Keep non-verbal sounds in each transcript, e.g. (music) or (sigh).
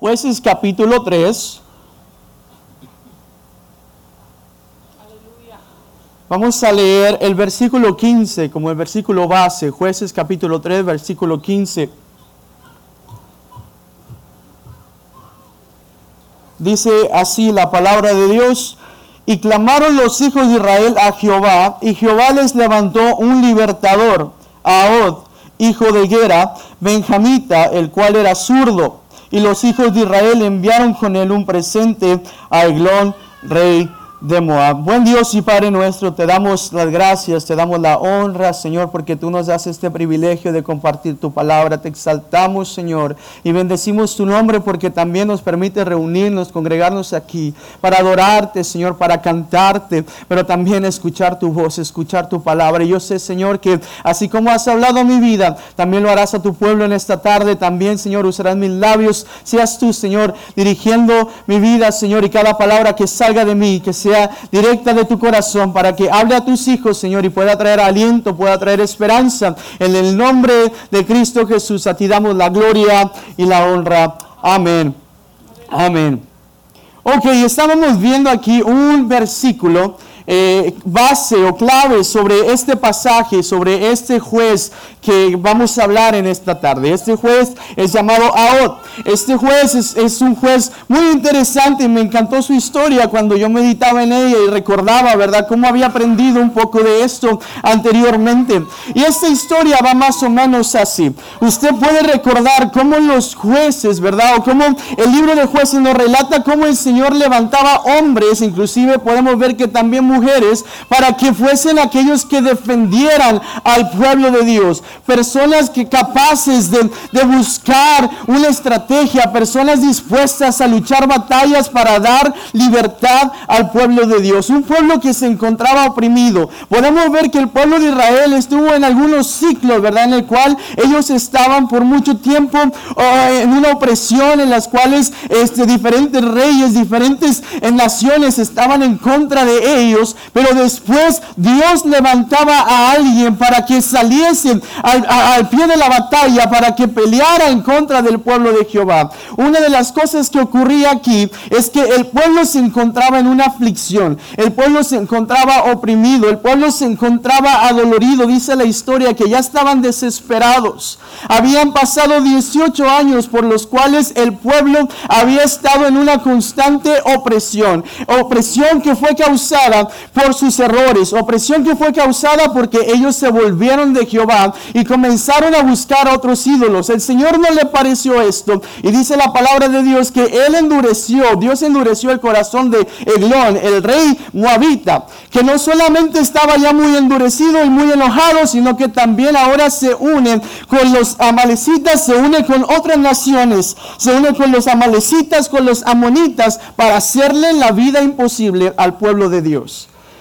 Jueces capítulo 3. Vamos a leer el versículo 15 como el versículo base. Jueces capítulo 3, versículo 15. Dice así la palabra de Dios. Y clamaron los hijos de Israel a Jehová, y Jehová les levantó un libertador, Ahod, hijo de Gera, benjamita, el cual era zurdo. Y los hijos de Israel enviaron con él un presente a Eglón, rey de Moab. Buen Dios y Padre nuestro, te damos las gracias, te damos la honra, Señor, porque tú nos das este privilegio de compartir tu palabra. Te exaltamos, Señor, y bendecimos tu nombre porque también nos permite reunirnos, congregarnos aquí para adorarte, Señor, para cantarte, pero también escuchar tu voz, escuchar tu palabra. Y yo sé, Señor, que así como has hablado mi vida, también lo harás a tu pueblo en esta tarde. También, Señor, usarás mis labios. Seas tú, Señor, dirigiendo mi vida, Señor, y cada palabra que salga de mí, que sea directa de tu corazón para que hable a tus hijos, Señor, y pueda traer aliento, pueda traer esperanza. En el nombre de Cristo Jesús, a ti damos la gloria y la honra. Amén. Amén. Ok, estábamos viendo aquí un versículo eh, base o clave sobre este pasaje, sobre este juez que vamos a hablar en esta tarde. Este juez es llamado Aot. Este juez es, un juez muy interesante y me encantó su historia cuando yo meditaba en ella y recordaba, ¿verdad?, cómo había aprendido un poco de esto anteriormente. Y esta historia va más o menos así. Usted puede recordar cómo los jueces, ¿verdad?, o cómo el libro de jueces nos relata cómo el Señor levantaba hombres, inclusive podemos ver que también mujeres, para que fuesen aquellos que defendieran al pueblo de Dios personas que capaces de, buscar una estrategia, personas dispuestas a luchar batallas para dar libertad al pueblo de Dios, un pueblo que se encontraba oprimido. Podemos ver que el pueblo de Israel estuvo en algunos ciclos, ¿verdad? En el cual ellos estaban por mucho tiempo oh, en una opresión en las cuales este, diferentes reyes, diferentes naciones estaban en contra de ellos, pero después Dios levantaba a alguien para que saliesen al, pie de la batalla para que peleara en contra del pueblo de Jehová. Una de las cosas que ocurría aquí es que el pueblo se encontraba en una aflicción, el pueblo se encontraba oprimido, el pueblo se encontraba adolorido, dice la historia, que ya estaban desesperados. Habían pasado 18 años por los cuales el pueblo había estado en una constante opresión, opresión que fue causada por sus errores, opresión que fue causada porque ellos se volvieron de Jehová y comenzaron a buscar a otros ídolos. El Señor no le pareció esto y dice la palabra de Dios que Él endureció, Dios endureció el corazón de Eglón, el rey moabita, que no solamente estaba ya muy endurecido y muy enojado, sino que también ahora se une con los amalecitas, se une con otras naciones, se une con los amalecitas, con los amonitas, para hacerle la vida imposible al pueblo de Dios.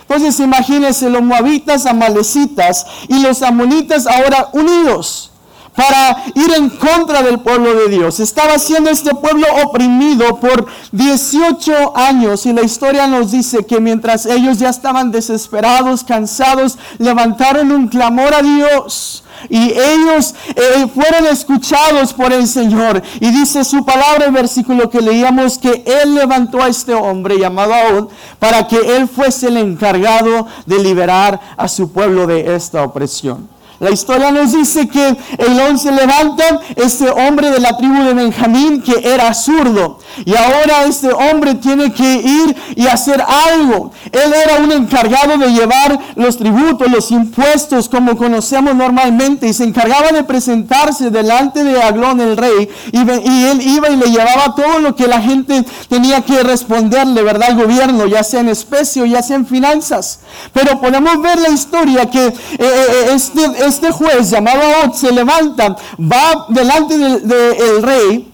Entonces imagínense los moabitas, amalecitas y los amonitas ahora unidos para ir en contra del pueblo de Dios. Estaba siendo este pueblo oprimido por 18 años y la historia nos dice que mientras ellos ya estaban desesperados, cansados, levantaron un clamor a Dios y ellos eh, fueron escuchados por el Señor. Y dice su palabra, el versículo que leíamos, que Él levantó a este hombre llamado Aún para que Él fuese el encargado de liberar a su pueblo de esta opresión. La historia nos dice que el se levanta este hombre de la tribu de Benjamín que era zurdo. Y ahora este hombre tiene que ir y hacer algo. Él era un encargado de llevar los tributos, los impuestos como conocemos normalmente. Y se encargaba de presentarse delante de Aglón el rey. Y, y él iba y le llevaba todo lo que la gente tenía que responderle, ¿verdad? Al gobierno, ya sea en especie o ya sea en finanzas. Pero podemos ver la historia que eh, eh, este este juez llamado Ot se levanta, va delante del rey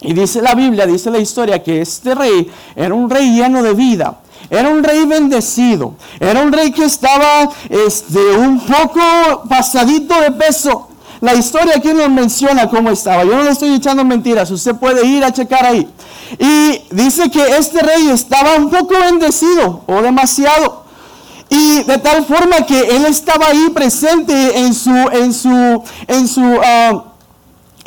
y dice la Biblia, dice la historia que este rey era un rey lleno de vida. Era un rey bendecido. Era un rey que estaba este, un poco pasadito de peso. La historia aquí nos menciona cómo estaba. Yo no le estoy echando mentiras. Usted puede ir a checar ahí. Y dice que este rey estaba un poco bendecido o demasiado. Y de tal forma que él estaba ahí presente en su, en su, en su, ah,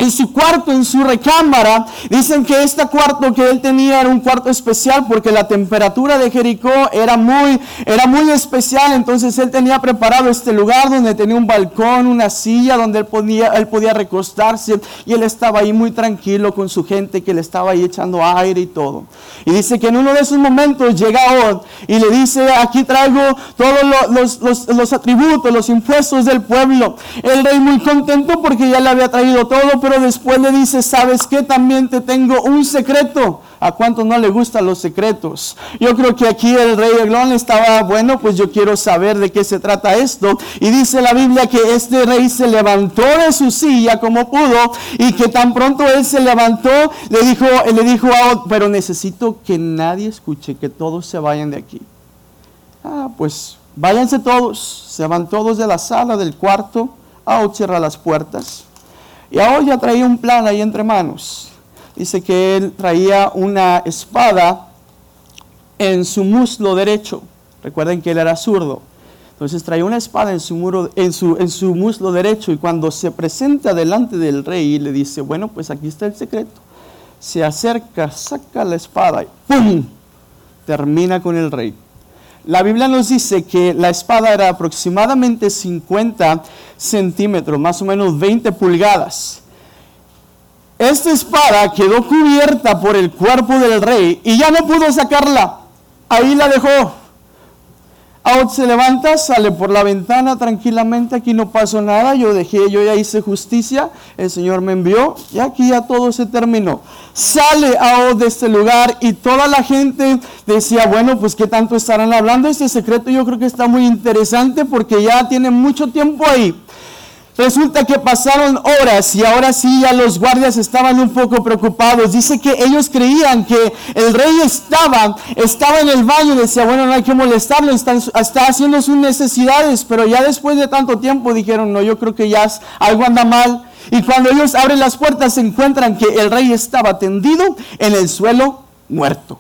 en su cuarto, en su recámara. Dicen que este cuarto que él tenía era un cuarto especial porque la temperatura de Jericó era muy, era muy especial. Entonces él tenía preparado este lugar donde tenía un balcón, una silla donde él podía, él podía recostarse y él estaba ahí muy tranquilo con su gente que le estaba ahí echando aire y todo. Y dice que en uno de esos momentos llega Od y le dice, aquí traigo todos los, los, los atributos, los impuestos del pueblo. El rey muy contento porque ya le había traído todo, pero después le dice, ¿sabes qué? También te tengo un secreto. ¿A cuánto no le gustan los secretos? Yo creo que aquí el rey Eglón estaba, bueno, pues yo quiero saber de qué se trata esto. Y dice la Biblia que este rey se levantó de su silla como pudo y que tan pronto él se levantó, le dijo, le dijo a pero necesito que nadie escuche, que todos se vayan de aquí. Ah, pues váyanse todos. Se van todos de la sala, del cuarto. a cierra las puertas. Y ahora ya traía un plan ahí entre manos. Dice que él traía una espada en su muslo derecho. Recuerden que él era zurdo. Entonces traía una espada en su, muslo derecho y cuando se presenta delante del rey le dice, bueno, pues aquí está el secreto. Se acerca, saca la espada y ¡pum! Termina con el rey. La Biblia nos dice que la espada era aproximadamente 50 centímetros, más o menos 20 pulgadas. Esta espada quedó cubierta por el cuerpo del rey y ya no pudo sacarla. Ahí la dejó. Ahora se levanta, sale por la ventana tranquilamente, aquí no pasó nada, yo dejé, yo ya hice justicia, el Señor me envió y aquí ya todo se terminó. Sale Ahora de este lugar y toda la gente decía, bueno, pues qué tanto estarán hablando, este secreto yo creo que está muy interesante porque ya tiene mucho tiempo ahí. Resulta que pasaron horas y ahora sí ya los guardias estaban un poco preocupados. Dice que ellos creían que el rey estaba, estaba en el baño decía, bueno, no hay que molestarlo, está, está, haciendo sus necesidades, pero ya después de tanto tiempo dijeron, no, yo creo que ya algo anda mal. Y cuando ellos abren las puertas se encuentran que el rey estaba tendido en el suelo muerto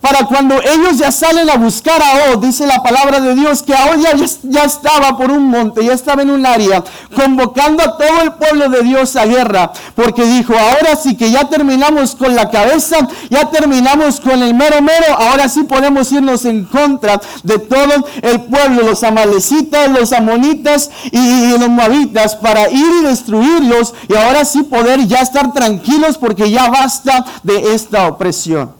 para cuando ellos ya salen a buscar a O, dice la palabra de Dios, que a ya, ya, estaba por un monte, ya estaba en un área, convocando a todo el pueblo de Dios a guerra, porque dijo, ahora sí que ya terminamos con la cabeza, ya terminamos con el mero mero, ahora sí podemos irnos en contra de todo el pueblo, los amalecitas, los amonitas y, y los moabitas, para ir y destruirlos, y ahora sí poder ya estar tranquilos porque ya basta de esta opresión.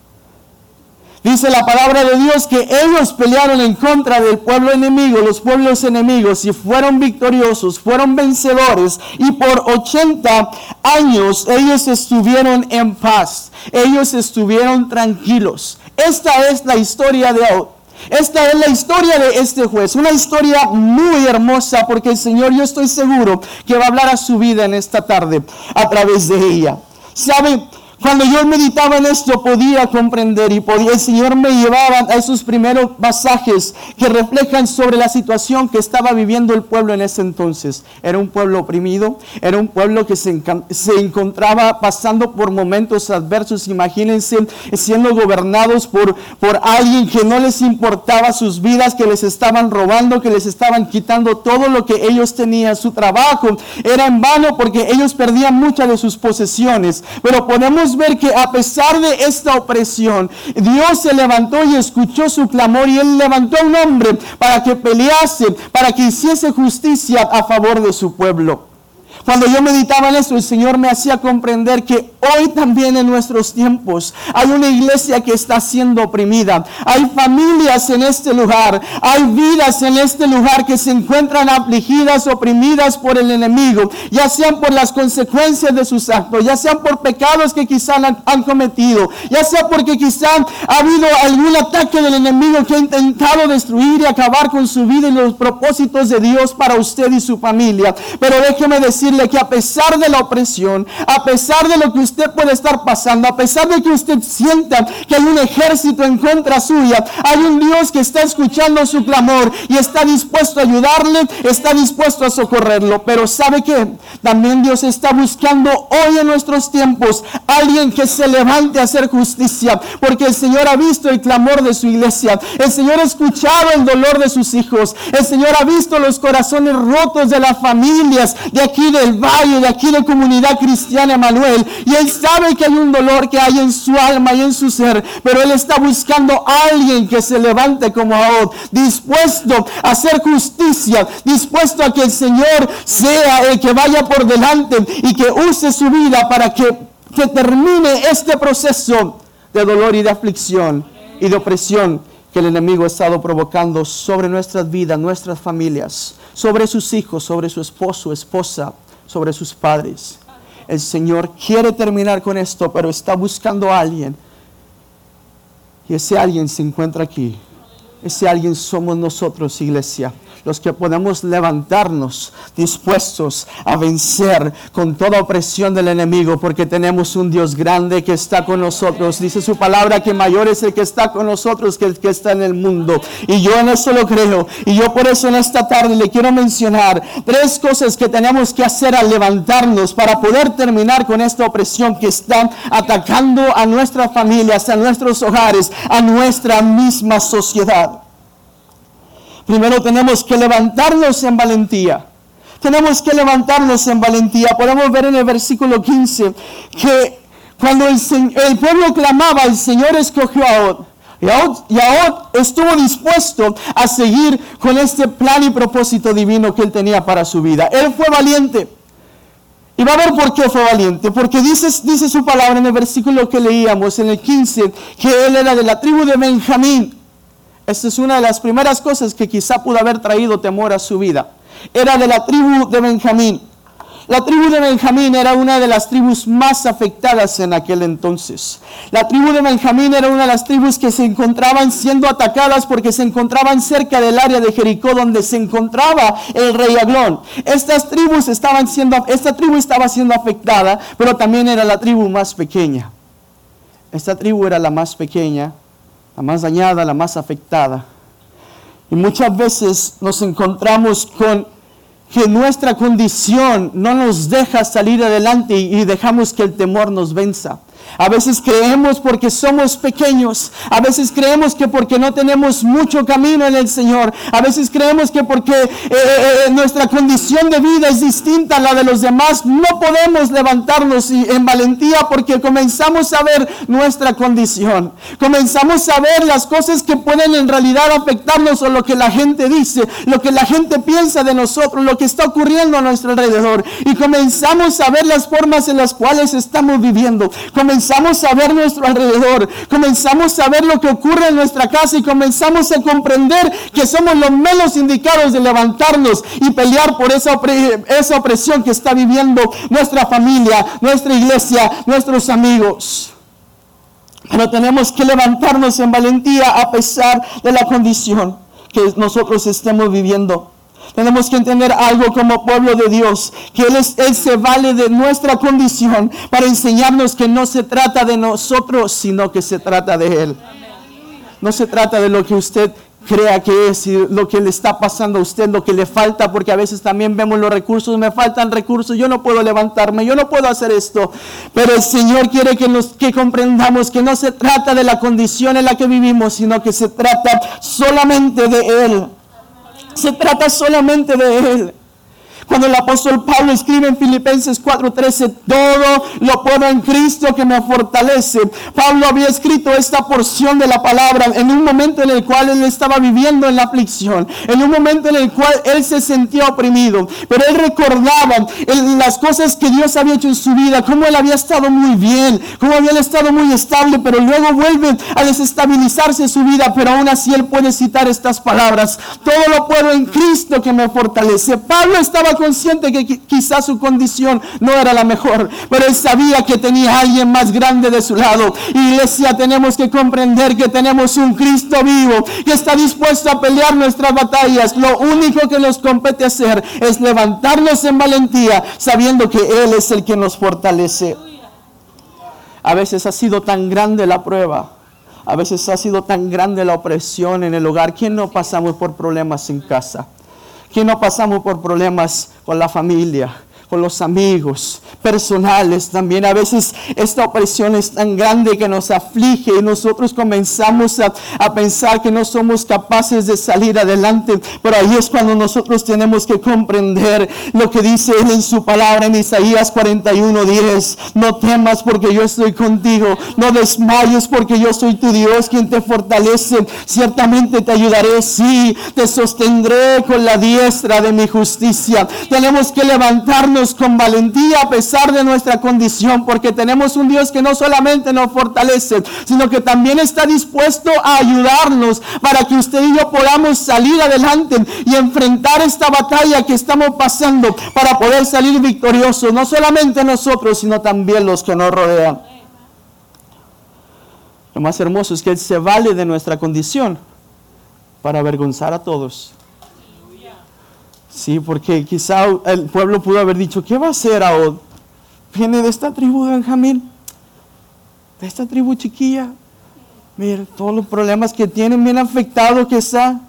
Dice la palabra de Dios que ellos pelearon en contra del pueblo enemigo, los pueblos enemigos, y fueron victoriosos, fueron vencedores, y por 80 años ellos estuvieron en paz, ellos estuvieron tranquilos. Esta es la historia de hoy. Esta es la historia de este juez, una historia muy hermosa porque el Señor yo estoy seguro que va a hablar a su vida en esta tarde a través de ella. ¿Sabe? Cuando yo meditaba en esto podía comprender y podía, el Señor me llevaba a esos primeros pasajes que reflejan sobre la situación que estaba viviendo el pueblo en ese entonces. Era un pueblo oprimido, era un pueblo que se, se encontraba pasando por momentos adversos. Imagínense siendo gobernados por, por alguien que no les importaba sus vidas, que les estaban robando, que les estaban quitando todo lo que ellos tenían. Su trabajo era en vano porque ellos perdían muchas de sus posesiones. Pero podemos ver que a pesar de esta opresión, Dios se levantó y escuchó su clamor y él levantó a un hombre para que pelease, para que hiciese justicia a favor de su pueblo. Cuando yo meditaba en esto, el Señor me hacía comprender que hoy también en nuestros tiempos hay una iglesia que está siendo oprimida. Hay familias en este lugar, hay vidas en este lugar que se encuentran afligidas, oprimidas por el enemigo, ya sean por las consecuencias de sus actos, ya sean por pecados que quizás han, cometido, ya sea porque quizás ha habido algún ataque del enemigo que ha intentado destruir y acabar con su vida y los propósitos de Dios para usted y su familia. Pero déjeme decir que a pesar de la opresión, a pesar de lo que usted puede estar pasando, a pesar de que usted sienta que hay un ejército en contra suya, hay un Dios que está escuchando su clamor y está dispuesto a ayudarle, está dispuesto a socorrerlo. Pero ¿sabe qué? También Dios está buscando hoy en nuestros tiempos alguien que se levante a hacer justicia, porque el Señor ha visto el clamor de su iglesia, el Señor ha escuchado el dolor de sus hijos, el Señor ha visto los corazones rotos de las familias de aquí del valle, de aquí de comunidad cristiana Manuel, y Él sabe que hay un dolor que hay en su alma y en su ser, pero Él está buscando a alguien que se levante como Ahod, dispuesto a hacer justicia, dispuesto a que el Señor sea el que vaya por delante y que use su vida para que, que termine este proceso de dolor y de aflicción y de opresión que el enemigo ha estado provocando sobre nuestras vidas, nuestras familias, sobre sus hijos, sobre su esposo, esposa, sobre sus padres. El Señor quiere terminar con esto, pero está buscando a alguien. Y ese alguien se encuentra aquí. Ese alguien somos nosotros, iglesia los que podemos levantarnos dispuestos a vencer con toda opresión del enemigo, porque tenemos un Dios grande que está con nosotros. Dice su palabra que mayor es el que está con nosotros que el que está en el mundo. Y yo en eso lo creo. Y yo por eso en esta tarde le quiero mencionar tres cosas que tenemos que hacer al levantarnos para poder terminar con esta opresión que está atacando a nuestras familias, a nuestros hogares, a nuestra misma sociedad. Primero tenemos que levantarnos en valentía. Tenemos que levantarnos en valentía. Podemos ver en el versículo 15 que cuando el, pueblo clamaba, el Señor escogió a Od. Y Od, estuvo dispuesto a seguir con este plan y propósito divino que él tenía para su vida. Él fue valiente. Y va a ver por qué fue valiente. Porque dice, dice su palabra en el versículo que leíamos, en el 15, que él era de la tribu de Benjamín. Esta es una de las primeras cosas que quizá pudo haber traído temor a su vida. Era de la tribu de Benjamín. La tribu de Benjamín era una de las tribus más afectadas en aquel entonces. La tribu de Benjamín era una de las tribus que se encontraban siendo atacadas porque se encontraban cerca del área de Jericó donde se encontraba el rey Aglón. Estas tribus estaban siendo, esta tribu estaba siendo afectada, pero también era la tribu más pequeña. Esta tribu era la más pequeña la más dañada, la más afectada. Y muchas veces nos encontramos con que nuestra condición no nos deja salir adelante y dejamos que el temor nos venza. A veces creemos porque somos pequeños. A veces creemos que porque no tenemos mucho camino en el Señor. A veces creemos que porque eh, eh, eh, nuestra condición de vida es distinta a la de los demás. No podemos levantarnos en valentía porque comenzamos a ver nuestra condición. Comenzamos a ver las cosas que pueden en realidad afectarnos o lo que la gente dice, lo que la gente piensa de nosotros, lo que está ocurriendo a nuestro alrededor. Y comenzamos a ver las formas en las cuales estamos viviendo a ver nuestro alrededor, comenzamos a ver lo que ocurre en nuestra casa y comenzamos a comprender que somos los menos indicados de levantarnos y pelear por esa, esa opresión que está viviendo nuestra familia, nuestra iglesia, nuestros amigos. Pero tenemos que levantarnos en valentía a pesar de la condición que nosotros estemos viviendo. Tenemos que entender algo como pueblo de Dios, que él, él, se vale de nuestra condición para enseñarnos que no se trata de nosotros, sino que se trata de Él. No se trata de lo que usted crea que es y lo que le está pasando a usted, lo que le falta, porque a veces también vemos los recursos, me faltan recursos, yo no puedo levantarme, yo no puedo hacer esto. Pero el Señor quiere que, nos, que comprendamos que no se trata de la condición en la que vivimos, sino que se trata solamente de Él. Se trata solamente de Él. Cuando el apóstol Pablo escribe en Filipenses 4:13, todo lo puedo en Cristo que me fortalece. Pablo había escrito esta porción de la palabra en un momento en el cual él estaba viviendo en la aflicción, en un momento en el cual él se sentía oprimido, pero él recordaba las cosas que Dios había hecho en su vida, cómo él había estado muy bien, cómo había estado muy estable, pero luego vuelve a desestabilizarse su vida, pero aún así él puede citar estas palabras, todo lo puedo en Cristo que me fortalece. Pablo estaba consciente que quizás su condición no era la mejor, pero él sabía que tenía alguien más grande de su lado. Iglesia, tenemos que comprender que tenemos un Cristo vivo que está dispuesto a pelear nuestras batallas. Lo único que nos compete hacer es levantarnos en valentía, sabiendo que Él es el que nos fortalece. A veces ha sido tan grande la prueba. A veces ha sido tan grande la opresión en el hogar. ¿Quién no pasamos por problemas en casa? ¿Quién no pasamos por problemas con la familia? Con los amigos, personales también. A veces esta opresión es tan grande que nos aflige y nosotros comenzamos a, pensar que no somos capaces de salir adelante. Pero ahí es cuando nosotros tenemos que comprender lo que dice Él en su palabra en Isaías 41, 10. No temas porque yo estoy contigo. No desmayes porque yo soy tu Dios quien te fortalece. Ciertamente te ayudaré. Sí, te sostendré con la diestra de mi justicia. Tenemos que levantarnos con valentía a pesar de nuestra condición, porque tenemos un Dios que no solamente nos fortalece, sino que también está dispuesto a ayudarnos para que usted y yo podamos salir adelante y enfrentar esta batalla que estamos pasando para poder salir victoriosos, no solamente nosotros, sino también los que nos rodean. Lo más hermoso es que Él se vale de nuestra condición para avergonzar a todos. Sí, porque quizá el pueblo pudo haber dicho, ¿qué va a hacer Ahod? Viene de esta tribu de Benjamín, de esta tribu chiquilla. Mira, todos los problemas que tienen bien afectado que está.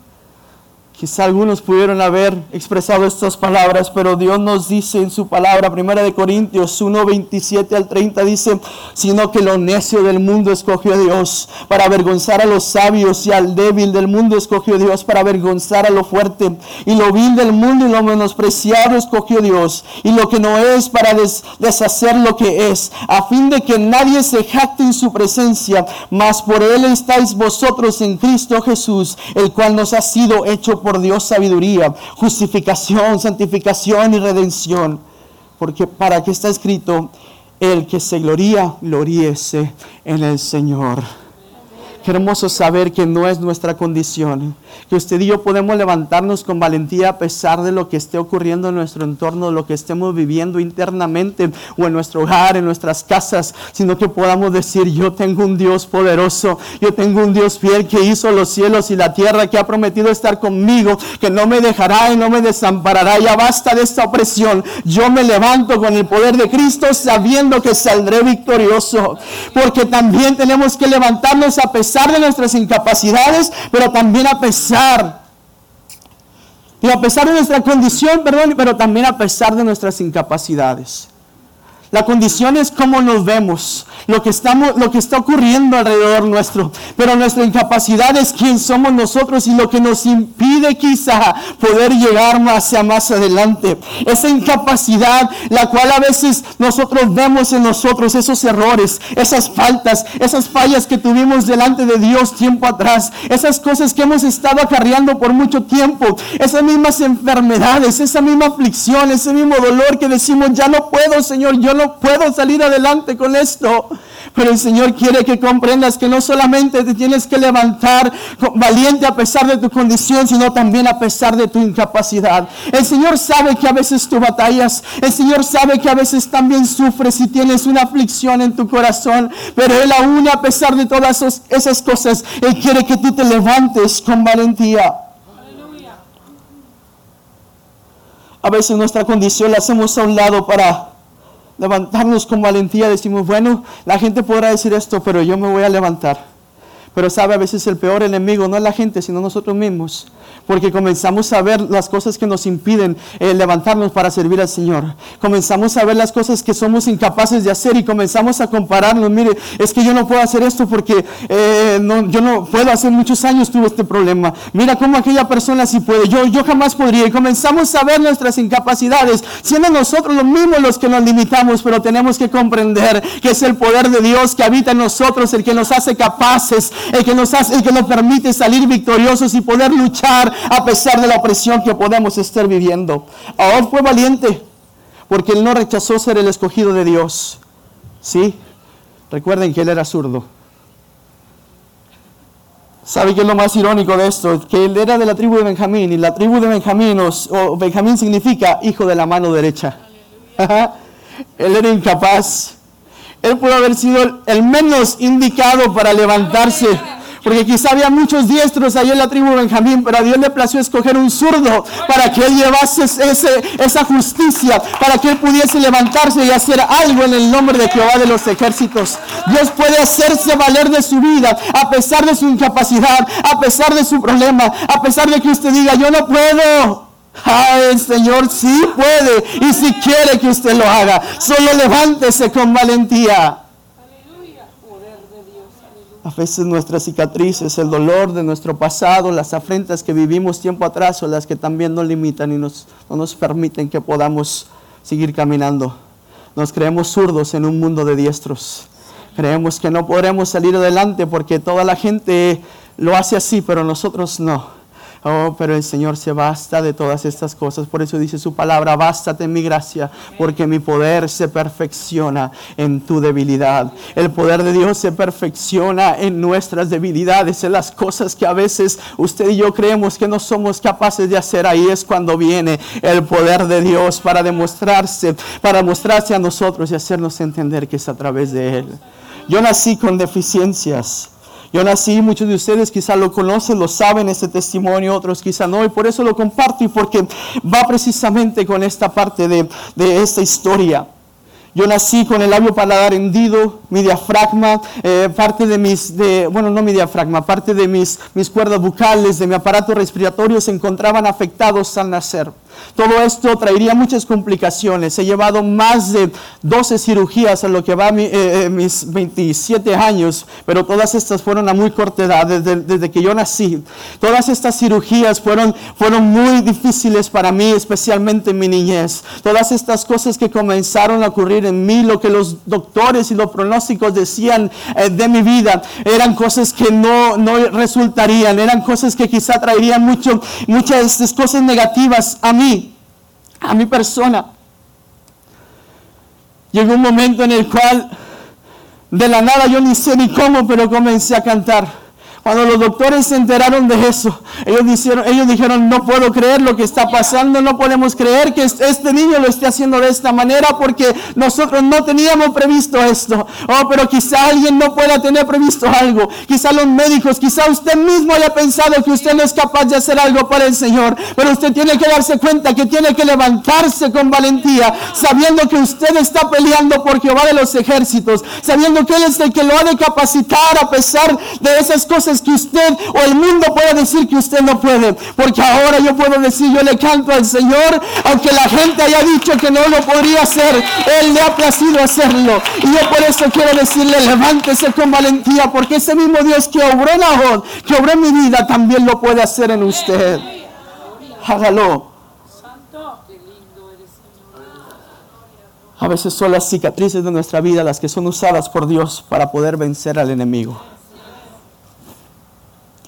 Quizá algunos pudieron haber expresado estas palabras, pero Dios nos dice en su palabra, primera Corintios 1, 27 al 30, dice, sino que lo necio del mundo escogió Dios para avergonzar a los sabios y al débil del mundo escogió Dios para avergonzar a lo fuerte. Y lo vil del mundo y lo menospreciado escogió Dios. Y lo que no es para deshacer lo que es, a fin de que nadie se jacte en su presencia, mas por él estáis vosotros en Cristo Jesús, el cual nos ha sido hecho por Dios sabiduría, justificación, santificación y redención. Porque para que está escrito, el que se gloría, gloríese en el Señor. Qué hermoso saber que no es nuestra condición, que usted y yo podemos levantarnos con valentía a pesar de lo que esté ocurriendo en nuestro entorno, lo que estemos viviendo internamente o en nuestro hogar, en nuestras casas, sino que podamos decir, yo tengo un Dios poderoso, yo tengo un Dios fiel que hizo los cielos y la tierra, que ha prometido estar conmigo, que no me dejará y no me desamparará. Ya basta de esta opresión. Yo me levanto con el poder de Cristo sabiendo que saldré victorioso, porque también tenemos que levantarnos a pesar pesar de nuestras incapacidades, pero también a pesar, y a pesar de nuestra condición, perdón, pero también a pesar de nuestras incapacidades. La condición es cómo nos vemos, lo que, estamos, lo que está ocurriendo alrededor nuestro. Pero nuestra incapacidad es quién somos nosotros y lo que nos impide quizá poder llegar más hacia más adelante. Esa incapacidad, la cual a veces nosotros vemos en nosotros, esos errores, esas faltas, esas fallas que tuvimos delante de Dios tiempo atrás, esas cosas que hemos estado acarreando por mucho tiempo, esas mismas enfermedades, esa misma aflicción, ese mismo dolor que decimos, ya no puedo, Señor, yo no no puedo salir adelante con esto. Pero el Señor quiere que comprendas que no solamente te tienes que levantar valiente a pesar de tu condición, sino también a pesar de tu incapacidad. El Señor sabe que a veces tú batallas. El Señor sabe que a veces también sufres y tienes una aflicción en tu corazón. Pero Él aún a pesar de todas esas cosas, Él quiere que tú te levantes con valentía. A veces nuestra condición la hacemos a un lado para levantarnos con valentía, decimos, bueno, la gente podrá decir esto, pero yo me voy a levantar. Pero sabe, a veces el peor enemigo no es la gente, sino nosotros mismos. Porque comenzamos a ver las cosas que nos impiden eh, levantarnos para servir al Señor. Comenzamos a ver las cosas que somos incapaces de hacer y comenzamos a compararnos. Mire, es que yo no puedo hacer esto porque eh, yo no puedo. Hace muchos años tuve este problema. Mira cómo aquella persona sí puede. Yo, yo jamás podría. Y comenzamos a ver nuestras incapacidades, siendo nosotros los mismos los que nos limitamos. Pero tenemos que comprender que es el poder de Dios que habita en nosotros, el que nos hace capaces el que nos hace, el que nos permite salir victoriosos y poder luchar a pesar de la opresión que podemos estar viviendo. Ahora fue valiente porque él no rechazó ser el escogido de Dios. ¿Sí? Recuerden que él era zurdo. ¿Sabe qué es lo más irónico de esto? Que él era de la tribu de Benjamín y la tribu de Benjamín, o, Benjamín significa hijo de la mano derecha. (laughs) él era incapaz él pudo haber sido el menos indicado para levantarse, Porque quizá había muchos diestros ahí en la tribu de Benjamín, pero a Dios le plació escoger un zurdo para que él llevase ese, esa justicia, para que él pudiese levantarse y hacer algo en el nombre de Jehová de los ejércitos. Dios puede hacerse valer de su vida, a pesar de su incapacidad, a pesar de su problema, a pesar de que usted diga, yo no puedo. Ah, el Señor sí puede y si quiere que usted lo haga, solo levántese con valentía. A veces nuestras cicatrices, el dolor de nuestro pasado, las afrentas que vivimos tiempo atrás son las que también nos limitan y nos, no nos permiten que podamos seguir caminando. Nos creemos zurdos en un mundo de diestros. Creemos que no podremos salir adelante porque toda la gente lo hace así, pero nosotros no. Oh, pero el Señor se basta de todas estas cosas. Por eso dice su palabra, bástate mi gracia, porque mi poder se perfecciona en tu debilidad. El poder de Dios se perfecciona en nuestras debilidades, en las cosas que a veces usted y yo creemos que no somos capaces de hacer. Ahí es cuando viene el poder de Dios para demostrarse, para mostrarse a nosotros y hacernos entender que es a través de Él. Yo nací con deficiencias. Yo nací, muchos de ustedes quizá lo conocen, lo saben, ese testimonio, otros quizá no, y por eso lo comparto y porque va precisamente con esta parte de, de esta historia. Yo nací con el labio paladar hendido, mi diafragma, eh, parte de mis, bueno, no mi diafragma, parte de mis, mis cuerdas bucales, de mi aparato respiratorio se encontraban afectados al nacer. Todo esto traería muchas complicaciones. He llevado más de 12 cirugías a lo que va eh, eh, mis 27 años, pero todas estas fueron a muy corta edad, desde, que yo nací. Todas estas cirugías fueron, fueron muy difíciles para mí, especialmente en mi niñez. Todas estas cosas que comenzaron a ocurrir en mí, lo que los doctores y los pronósticos decían eh, de mi vida, eran cosas que no, no resultarían, eran cosas que quizá traerían muchas cosas negativas a mí a mi persona. Llegó un momento en el cual de la nada yo ni sé ni cómo, pero comencé a cantar. Cuando los doctores se enteraron de eso, ellos dijeron, ellos dijeron, no puedo creer lo que está pasando, no podemos creer que este niño lo esté haciendo de esta manera porque nosotros no teníamos previsto esto. Oh, pero quizá alguien no pueda tener previsto algo. Quizá los médicos, quizá usted mismo haya pensado que usted no es capaz de hacer algo para el Señor. Pero usted tiene que darse cuenta que tiene que levantarse con valentía, sabiendo que usted está peleando por Jehová de los ejércitos, sabiendo que Él es el que lo ha de capacitar a pesar de esas cosas que usted o el mundo puede decir que usted no puede. Porque ahora yo puedo decir, yo le canto al Señor, aunque la gente haya dicho que no lo podría hacer, Él le ha placido hacerlo. Y yo por eso quiero decirle, levántese con valentía, porque ese mismo Dios que obró en Ahod, que obró en mi vida, también lo puede hacer en usted. Hágalo. A veces son las cicatrices de nuestra vida las que son usadas por Dios para poder vencer al enemigo.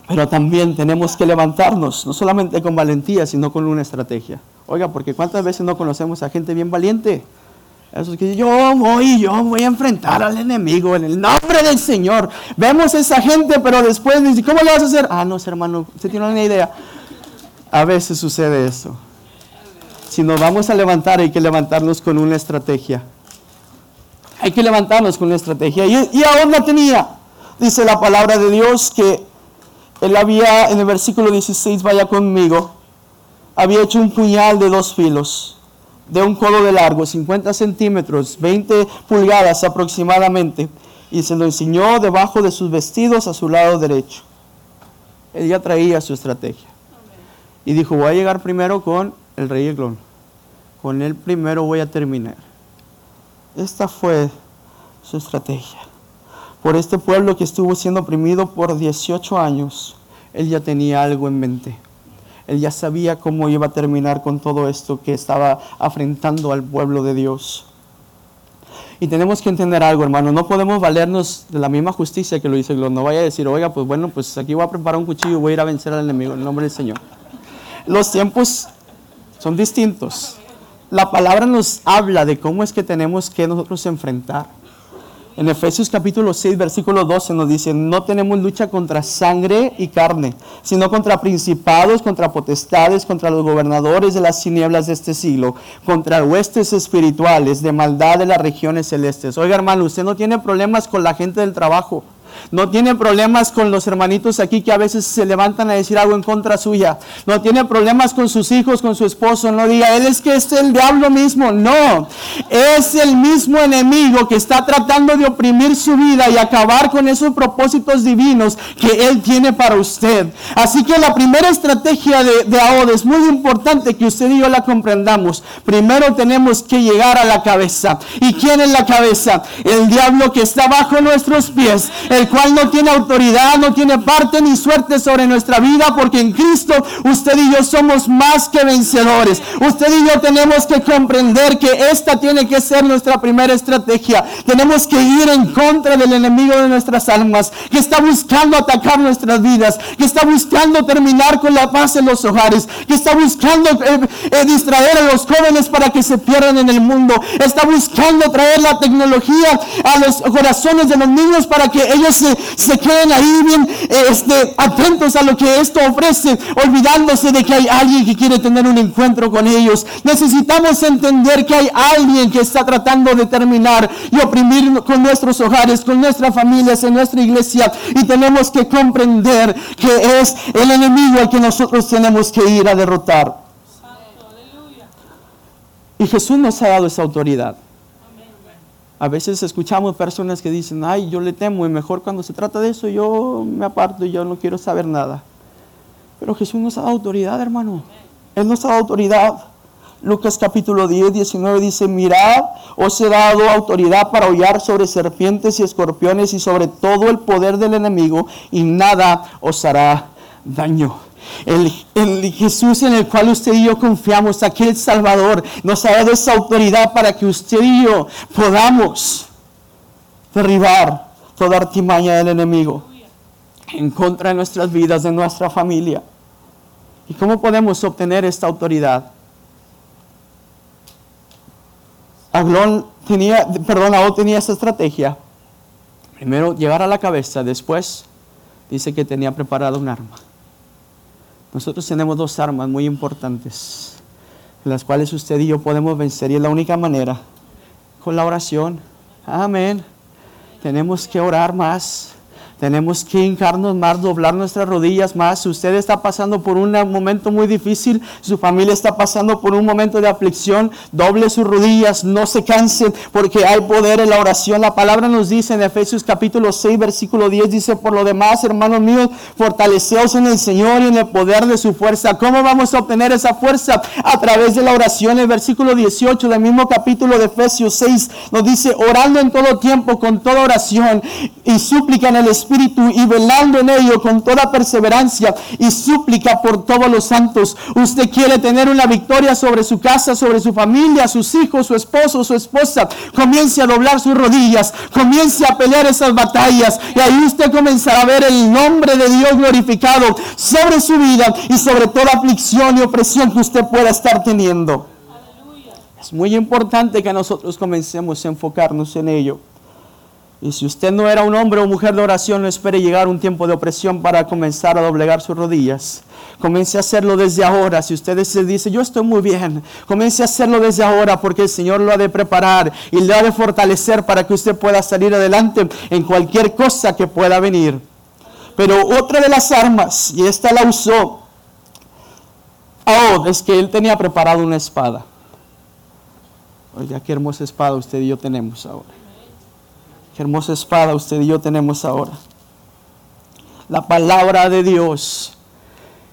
Pero también tenemos que levantarnos, no solamente con valentía, sino con una estrategia. Oiga, porque cuántas veces no conocemos a gente bien valiente. Esos que yo voy, yo voy a enfrentar al enemigo en el nombre del Señor. Vemos a esa gente, pero después dice, ¿cómo le vas a hacer? Ah, no, hermano, usted tiene una idea. A veces sucede eso. Si nos vamos a levantar, hay que levantarnos con una estrategia. Hay que levantarnos con una estrategia. Y, y aún la tenía. Dice la palabra de Dios que él había, en el versículo 16, vaya conmigo, había hecho un puñal de dos filos, de un codo de largo, 50 centímetros, 20 pulgadas aproximadamente, y se lo enseñó debajo de sus vestidos a su lado derecho. Él ya traía su estrategia. Y dijo, voy a llegar primero con el rey Eglón. Con él primero voy a terminar. Esta fue su estrategia por este pueblo que estuvo siendo oprimido por 18 años, él ya tenía algo en mente. Él ya sabía cómo iba a terminar con todo esto que estaba afrentando al pueblo de Dios. Y tenemos que entender algo, hermano. No podemos valernos de la misma justicia que lo dice Glon. No vaya a decir, oiga, pues bueno, pues aquí voy a preparar un cuchillo y voy a ir a vencer al enemigo en el nombre del Señor. Los tiempos son distintos. La palabra nos habla de cómo es que tenemos que nosotros enfrentar. En Efesios capítulo 6, versículo 12 nos dice, no tenemos lucha contra sangre y carne, sino contra principados, contra potestades, contra los gobernadores de las tinieblas de este siglo, contra huestes espirituales de maldad de las regiones celestes. Oiga hermano, usted no tiene problemas con la gente del trabajo. No tiene problemas con los hermanitos aquí que a veces se levantan a decir algo en contra suya. No tiene problemas con sus hijos, con su esposo. No diga, él es que es el diablo mismo. No, es el mismo enemigo que está tratando de oprimir su vida y acabar con esos propósitos divinos que él tiene para usted. Así que la primera estrategia de, de es muy importante que usted y yo la comprendamos. Primero tenemos que llegar a la cabeza. ¿Y quién es la cabeza? El diablo que está bajo nuestros pies, cual no tiene autoridad, no tiene parte ni suerte sobre nuestra vida, porque en Cristo usted y yo somos más que vencedores. Usted y yo tenemos que comprender que esta tiene que ser nuestra primera estrategia. Tenemos que ir en contra del enemigo de nuestras almas, que está buscando atacar nuestras vidas, que está buscando terminar con la paz en los hogares, que está buscando eh, eh, distraer a los jóvenes para que se pierdan en el mundo, está buscando traer la tecnología a los corazones de los niños para que ellos se, queden ahí bien este, atentos a lo que esto ofrece, olvidándose de que hay alguien que quiere tener un encuentro con ellos. Necesitamos entender que hay alguien que está tratando de terminar y oprimir con nuestros hogares, con nuestras familias, en nuestra iglesia. Y tenemos que comprender que es el enemigo al que nosotros tenemos que ir a derrotar. Y Jesús nos ha dado esa autoridad. A veces escuchamos personas que dicen, ay, yo le temo y mejor cuando se trata de eso yo me aparto y yo no quiero saber nada. Pero Jesús nos ha dado autoridad, hermano. Él nos ha dado autoridad. Lucas capítulo 10, 19 dice, mirad, os he dado autoridad para hollar sobre serpientes y escorpiones y sobre todo el poder del enemigo y nada os hará daño. El, Jesús en el cual usted y yo confiamos, aquel Salvador, nos ha dado esa autoridad para que usted y yo podamos derribar toda artimaña del enemigo en contra de nuestras vidas, de nuestra familia. ¿Y cómo podemos obtener esta autoridad? Aglón tenía, perdón, tenía esta estrategia. Primero llegar a la cabeza, después dice que tenía preparado un arma. Nosotros tenemos dos armas muy importantes, las cuales usted y yo podemos vencer, y es la única manera, con la oración. Amén. Tenemos que orar más. Tenemos que hincarnos más, doblar nuestras rodillas más. Si usted está pasando por un momento muy difícil, su familia está pasando por un momento de aflicción, doble sus rodillas, no se cansen, porque hay poder en la oración. La palabra nos dice en Efesios capítulo 6, versículo 10, dice, por lo demás, hermanos míos, fortaleceos en el Señor y en el poder de su fuerza. ¿Cómo vamos a obtener esa fuerza? A través de la oración. El versículo 18 del mismo capítulo de Efesios 6 nos dice, orando en todo tiempo, con toda oración y súplica en el Espíritu y velando en ello con toda perseverancia y súplica por todos los santos. Usted quiere tener una victoria sobre su casa, sobre su familia, sus hijos, su esposo, su esposa. Comience a doblar sus rodillas, comience a pelear esas batallas y ahí usted comenzará a ver el nombre de Dios glorificado sobre su vida y sobre toda aflicción y opresión que usted pueda estar teniendo. Es muy importante que nosotros comencemos a enfocarnos en ello. Y si usted no era un hombre o mujer de oración, no espere llegar un tiempo de opresión para comenzar a doblegar sus rodillas. Comience a hacerlo desde ahora. Si usted se dice, yo estoy muy bien, comience a hacerlo desde ahora porque el Señor lo ha de preparar y le ha de fortalecer para que usted pueda salir adelante en cualquier cosa que pueda venir. Pero otra de las armas, y esta la usó Oh, es que él tenía preparado una espada. Oiga, qué hermosa espada usted y yo tenemos ahora. Qué hermosa espada usted y yo tenemos ahora. La palabra de Dios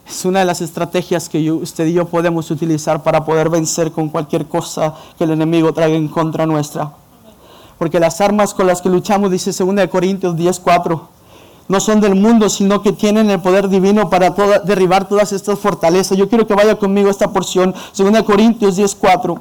es una de las estrategias que usted y yo podemos utilizar para poder vencer con cualquier cosa que el enemigo traiga en contra nuestra. Porque las armas con las que luchamos, dice 2 Corintios 10:4, no son del mundo, sino que tienen el poder divino para derribar todas estas fortalezas. Yo quiero que vaya conmigo esta porción, 2 Corintios 10:4.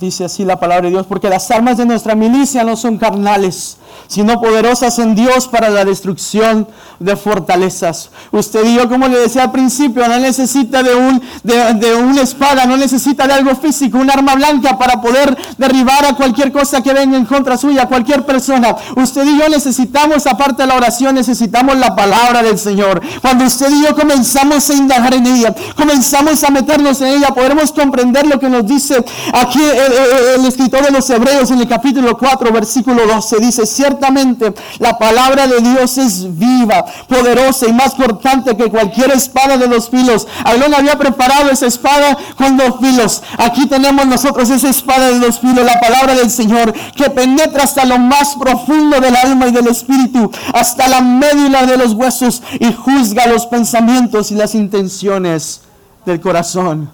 Dice así la palabra de Dios, porque las armas de nuestra milicia no son carnales, sino poderosas en Dios para la destrucción de fortalezas. Usted y yo, como le decía al principio, no necesita de, un, de, una espada, no necesita de algo físico, un arma blanca para poder derribar a cualquier cosa que venga en contra suya, cualquier persona. Usted y yo necesitamos, aparte de la oración, necesitamos la palabra del Señor. Cuando usted y yo comenzamos a indagar en ella, comenzamos a meternos en ella, podremos comprender lo que nos dice aquí el, el escritor de los Hebreos en el capítulo 4, versículo 12. Dice, cierto la palabra de Dios es viva, poderosa y más cortante que cualquier espada de los filos. Alón había preparado esa espada con dos filos. Aquí tenemos nosotros esa espada de dos filos, la palabra del Señor, que penetra hasta lo más profundo del alma y del espíritu, hasta la médula de los huesos y juzga los pensamientos y las intenciones del corazón.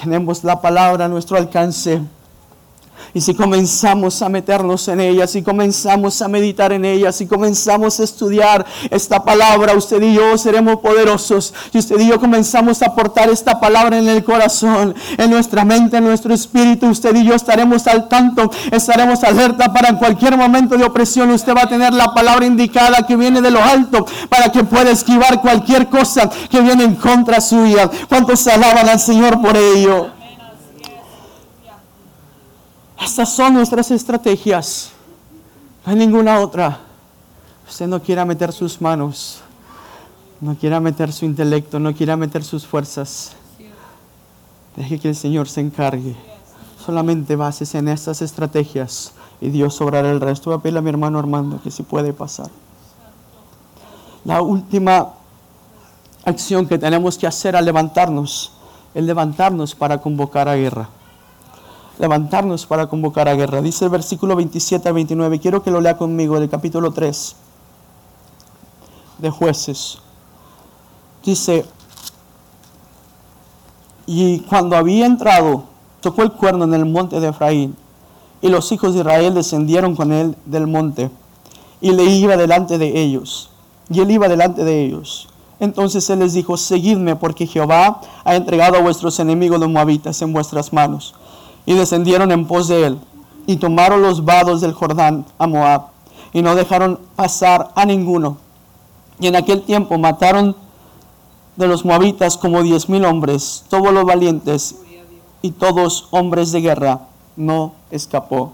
Tenemos la palabra a nuestro alcance y si comenzamos a meternos en ella, si comenzamos a meditar en ella, si comenzamos a estudiar esta palabra, usted y yo seremos poderosos. Si usted y yo comenzamos a aportar esta palabra en el corazón, en nuestra mente, en nuestro espíritu, usted y yo estaremos al tanto, estaremos alerta para cualquier momento de opresión. Usted va a tener la palabra indicada que viene de lo alto para que pueda esquivar cualquier cosa que viene en contra suya. ¿Cuántos alaban al Señor por ello? Estas son nuestras estrategias. No hay ninguna otra. Usted no quiera meter sus manos, no quiera meter su intelecto, no quiera meter sus fuerzas. Deje que el Señor se encargue. Solamente bases en estas estrategias y Dios obrará el resto. Voy a pedirle a mi hermano Armando que si puede pasar. La última acción que tenemos que hacer al levantarnos es levantarnos para convocar a guerra levantarnos para convocar a guerra. Dice el versículo 27 al 29. Quiero que lo lea conmigo del capítulo 3 de jueces. Dice, y cuando había entrado, tocó el cuerno en el monte de Efraín, y los hijos de Israel descendieron con él del monte, y le iba delante de ellos, y él iba delante de ellos. Entonces él les dijo, seguidme, porque Jehová ha entregado a vuestros enemigos los moabitas en vuestras manos y descendieron en pos de él y tomaron los vados del Jordán a Moab y no dejaron pasar a ninguno. Y en aquel tiempo mataron de los moabitas como diez mil hombres, todos los valientes y todos hombres de guerra. No escapó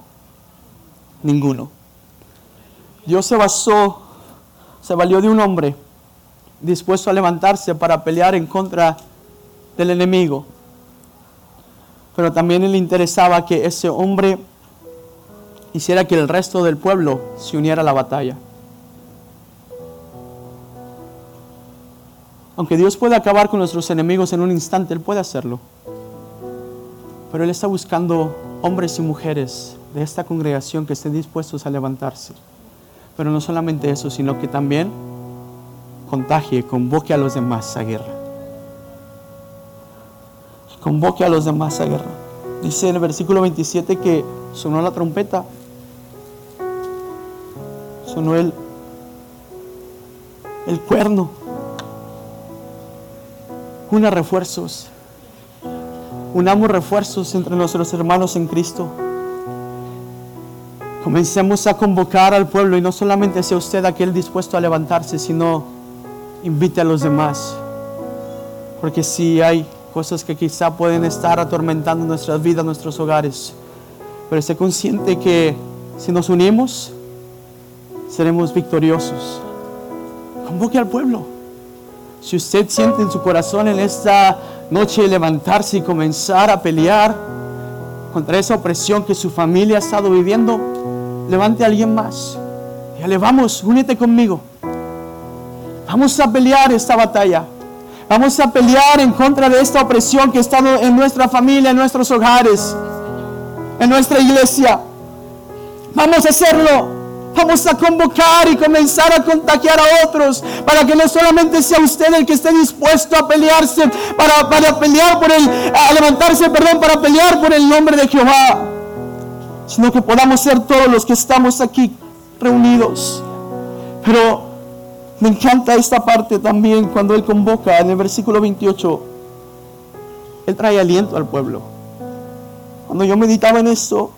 ninguno. Dios se basó, se valió de un hombre dispuesto a levantarse para pelear en contra del enemigo pero también le interesaba que ese hombre hiciera que el resto del pueblo se uniera a la batalla. Aunque Dios puede acabar con nuestros enemigos en un instante, Él puede hacerlo. Pero Él está buscando hombres y mujeres de esta congregación que estén dispuestos a levantarse. Pero no solamente eso, sino que también contagie, convoque a los demás a guerra convoque a los demás a guerra. Dice en el versículo 27 que sonó la trompeta, sonó el, cuerno, una refuerzos, unamos refuerzos entre nuestros hermanos en Cristo. Comencemos a convocar al pueblo y no solamente sea usted aquel dispuesto a levantarse, sino invite a los demás. Porque si hay cosas que quizá pueden estar atormentando nuestras vidas, nuestros hogares. Pero esté consciente que si nos unimos, seremos victoriosos. Convoque al pueblo. Si usted siente en su corazón en esta noche levantarse y comenzar a pelear contra esa opresión que su familia ha estado viviendo, levante a alguien más. Dígale, vamos, únete conmigo. Vamos a pelear esta batalla. Vamos a pelear en contra de esta opresión que está en nuestra familia, en nuestros hogares, en nuestra iglesia. Vamos a hacerlo. Vamos a convocar y comenzar a contagiar a otros para que no solamente sea usted el que esté dispuesto a pelearse, para, para pelear por el, a levantarse, perdón, para pelear por el nombre de Jehová, sino que podamos ser todos los que estamos aquí reunidos. Pero me encanta esta parte también cuando Él convoca en el versículo 28. Él trae aliento al pueblo. Cuando yo meditaba en esto,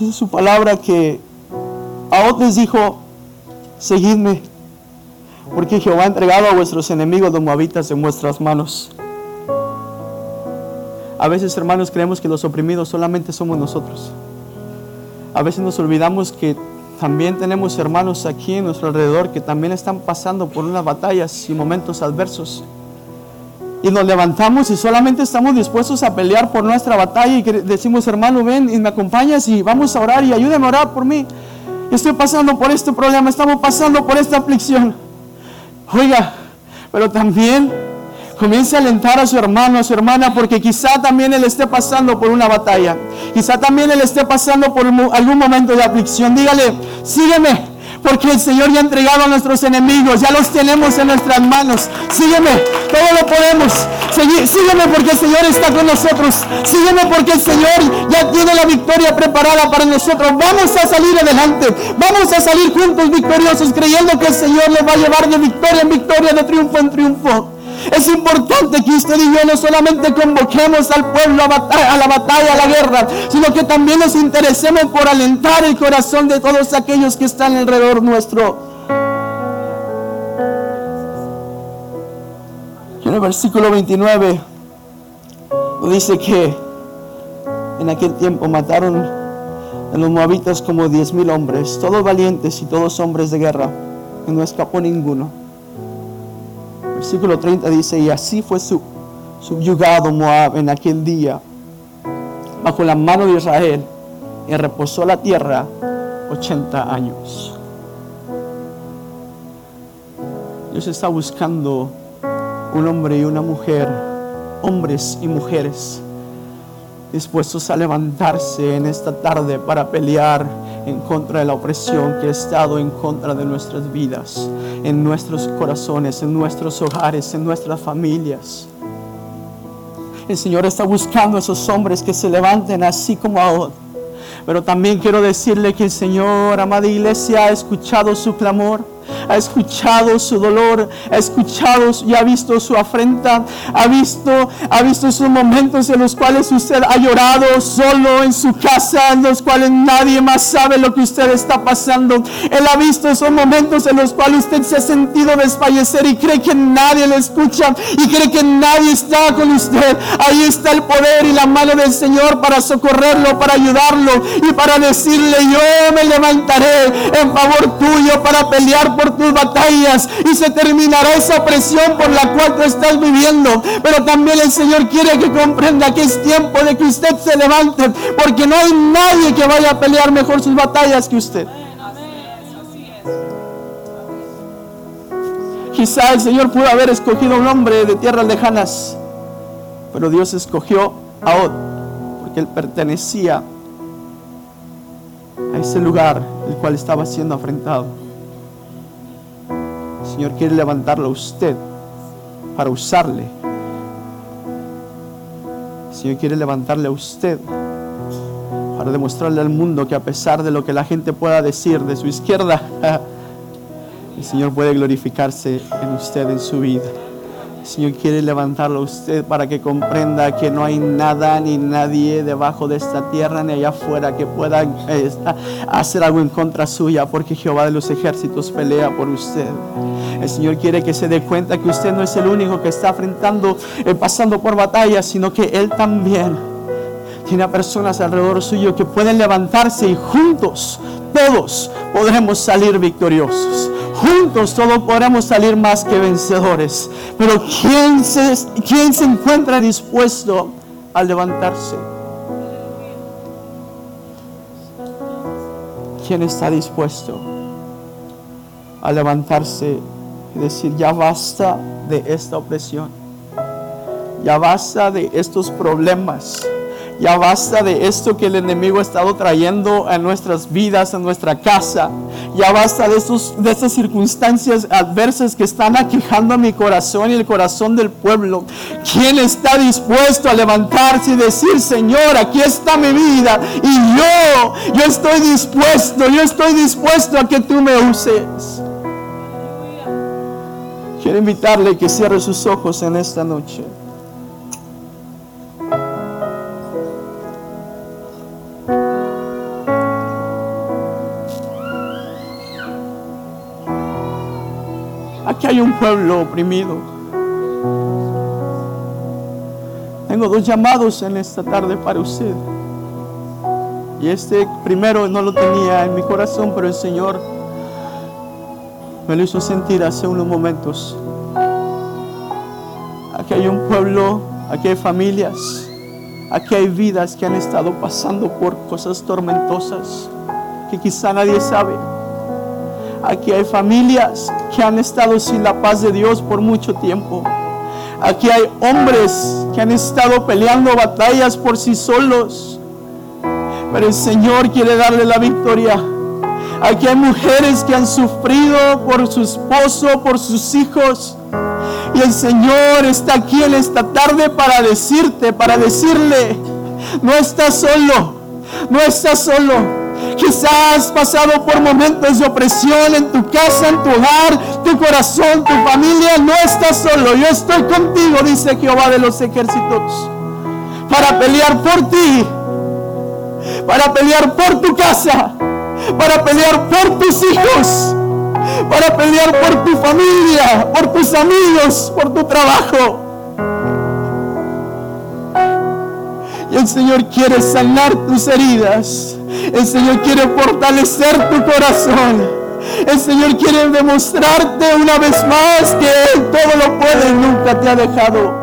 Dice su palabra que a les dijo, seguidme, porque Jehová ha entregado a vuestros enemigos los moabitas en vuestras manos. A veces, hermanos, creemos que los oprimidos solamente somos nosotros. A veces nos olvidamos que también tenemos hermanos aquí en nuestro alrededor que también están pasando por unas batallas y momentos adversos. Y nos levantamos y solamente estamos dispuestos a pelear por nuestra batalla y decimos, hermano, ven y me acompañas y vamos a orar y ayúdame a orar por mí. Estoy pasando por este problema, estamos pasando por esta aflicción. Oiga, pero también comience a alentar a su hermano, a su hermana, porque quizá también él esté pasando por una batalla. Quizá también él esté pasando por algún momento de aflicción. Dígale, sígueme, porque el Señor ya ha entregado a nuestros enemigos, ya los tenemos en nuestras manos. Sígueme, todo lo podemos. sígueme porque el Señor está con nosotros. Sígueme porque el Señor ya tiene la victoria preparada para nosotros. Vamos a salir adelante. Vamos a salir juntos victoriosos, creyendo que el Señor les va a llevar de victoria en victoria, de triunfo en triunfo. Es importante que usted y yo no solamente convoquemos al pueblo a, la batalla, a la guerra, sino que también nos interesemos por alentar el corazón de todos aquellos que están alrededor nuestro. en el versículo 29 dice que en aquel tiempo mataron a los moabitas como diez mil hombres, todos valientes y todos hombres de guerra, y no escapó ninguno versículo 30 dice, y así fue subyugado Moab en aquel día bajo la mano de Israel y reposó la tierra 80 años. Dios está buscando un hombre y una mujer, hombres y mujeres, dispuestos a levantarse en esta tarde para pelear en contra de la opresión que ha estado en contra de nuestras vidas, en nuestros corazones, en nuestros hogares, en nuestras familias. El Señor está buscando a esos hombres que se levanten así como ahora. Pero también quiero decirle que el Señor, amada iglesia, ha escuchado su clamor ha escuchado su dolor, ha escuchado y ha visto su afrenta, ha visto, ha visto esos momentos en los cuales usted ha llorado solo en su casa, en los cuales nadie más sabe lo que usted está pasando. Él ha visto esos momentos en los cuales usted se ha sentido desfallecer y cree que nadie le escucha y cree que nadie está con usted. Ahí está el poder y la mano del Señor para socorrerlo, para ayudarlo y para decirle, yo me levantaré en favor tuyo para pelear por tus batallas y se terminará esa presión por la cual tú estás viviendo. Pero también el Señor quiere que comprenda que es tiempo de que usted se levante, porque no hay nadie que vaya a pelear mejor sus batallas que usted. Quizá el Señor pudo haber escogido un hombre de tierras lejanas, pero Dios escogió a Od, porque él pertenecía a ese lugar el cual estaba siendo afrentado. Señor quiere levantarlo a usted para usarle. Señor quiere levantarle a usted para demostrarle al mundo que a pesar de lo que la gente pueda decir de su izquierda, (laughs) el Señor puede glorificarse en usted, en su vida. Señor quiere levantarlo a usted para que comprenda que no hay nada ni nadie debajo de esta tierra ni allá afuera que pueda hacer algo en contra suya, porque Jehová de los ejércitos pelea por usted. El Señor quiere que se dé cuenta que usted no es el único que está enfrentando, eh, pasando por batallas, sino que Él también tiene a personas alrededor suyo que pueden levantarse y juntos, todos, podremos salir victoriosos juntos todos podremos salir más que vencedores. Pero ¿quién se, quién se encuentra dispuesto a levantarse? ¿Quién está dispuesto a levantarse y decir, ya basta de esta opresión? Ya basta de estos problemas ya basta de esto que el enemigo ha estado trayendo a nuestras vidas, a nuestra casa. Ya basta de, estos, de estas circunstancias adversas que están aquejando a mi corazón y el corazón del pueblo. ¿Quién está dispuesto a levantarse y decir, Señor, aquí está mi vida y yo, yo estoy dispuesto, yo estoy dispuesto a que tú me uses? Quiero invitarle que cierre sus ojos en esta noche. Pueblo oprimido. Tengo dos llamados en esta tarde para usted. Y este primero no lo tenía en mi corazón, pero el Señor me lo hizo sentir hace unos momentos. Aquí hay un pueblo, aquí hay familias, aquí hay vidas que han estado pasando por cosas tormentosas que quizá nadie sabe. Aquí hay familias que han estado sin la paz de Dios por mucho tiempo. Aquí hay hombres que han estado peleando batallas por sí solos. Pero el Señor quiere darle la victoria. Aquí hay mujeres que han sufrido por su esposo, por sus hijos. Y el Señor está aquí en esta tarde para decirte, para decirle, no estás solo, no estás solo. Quizás has pasado por momentos de opresión en tu casa, en tu hogar, tu corazón, tu familia. No estás solo. Yo estoy contigo, dice Jehová de los ejércitos. Para pelear por ti. Para pelear por tu casa. Para pelear por tus hijos. Para pelear por tu familia, por tus amigos, por tu trabajo. Y el Señor quiere sanar tus heridas. El Señor quiere fortalecer tu corazón. El Señor quiere demostrarte una vez más que Él todo lo puede y nunca te ha dejado.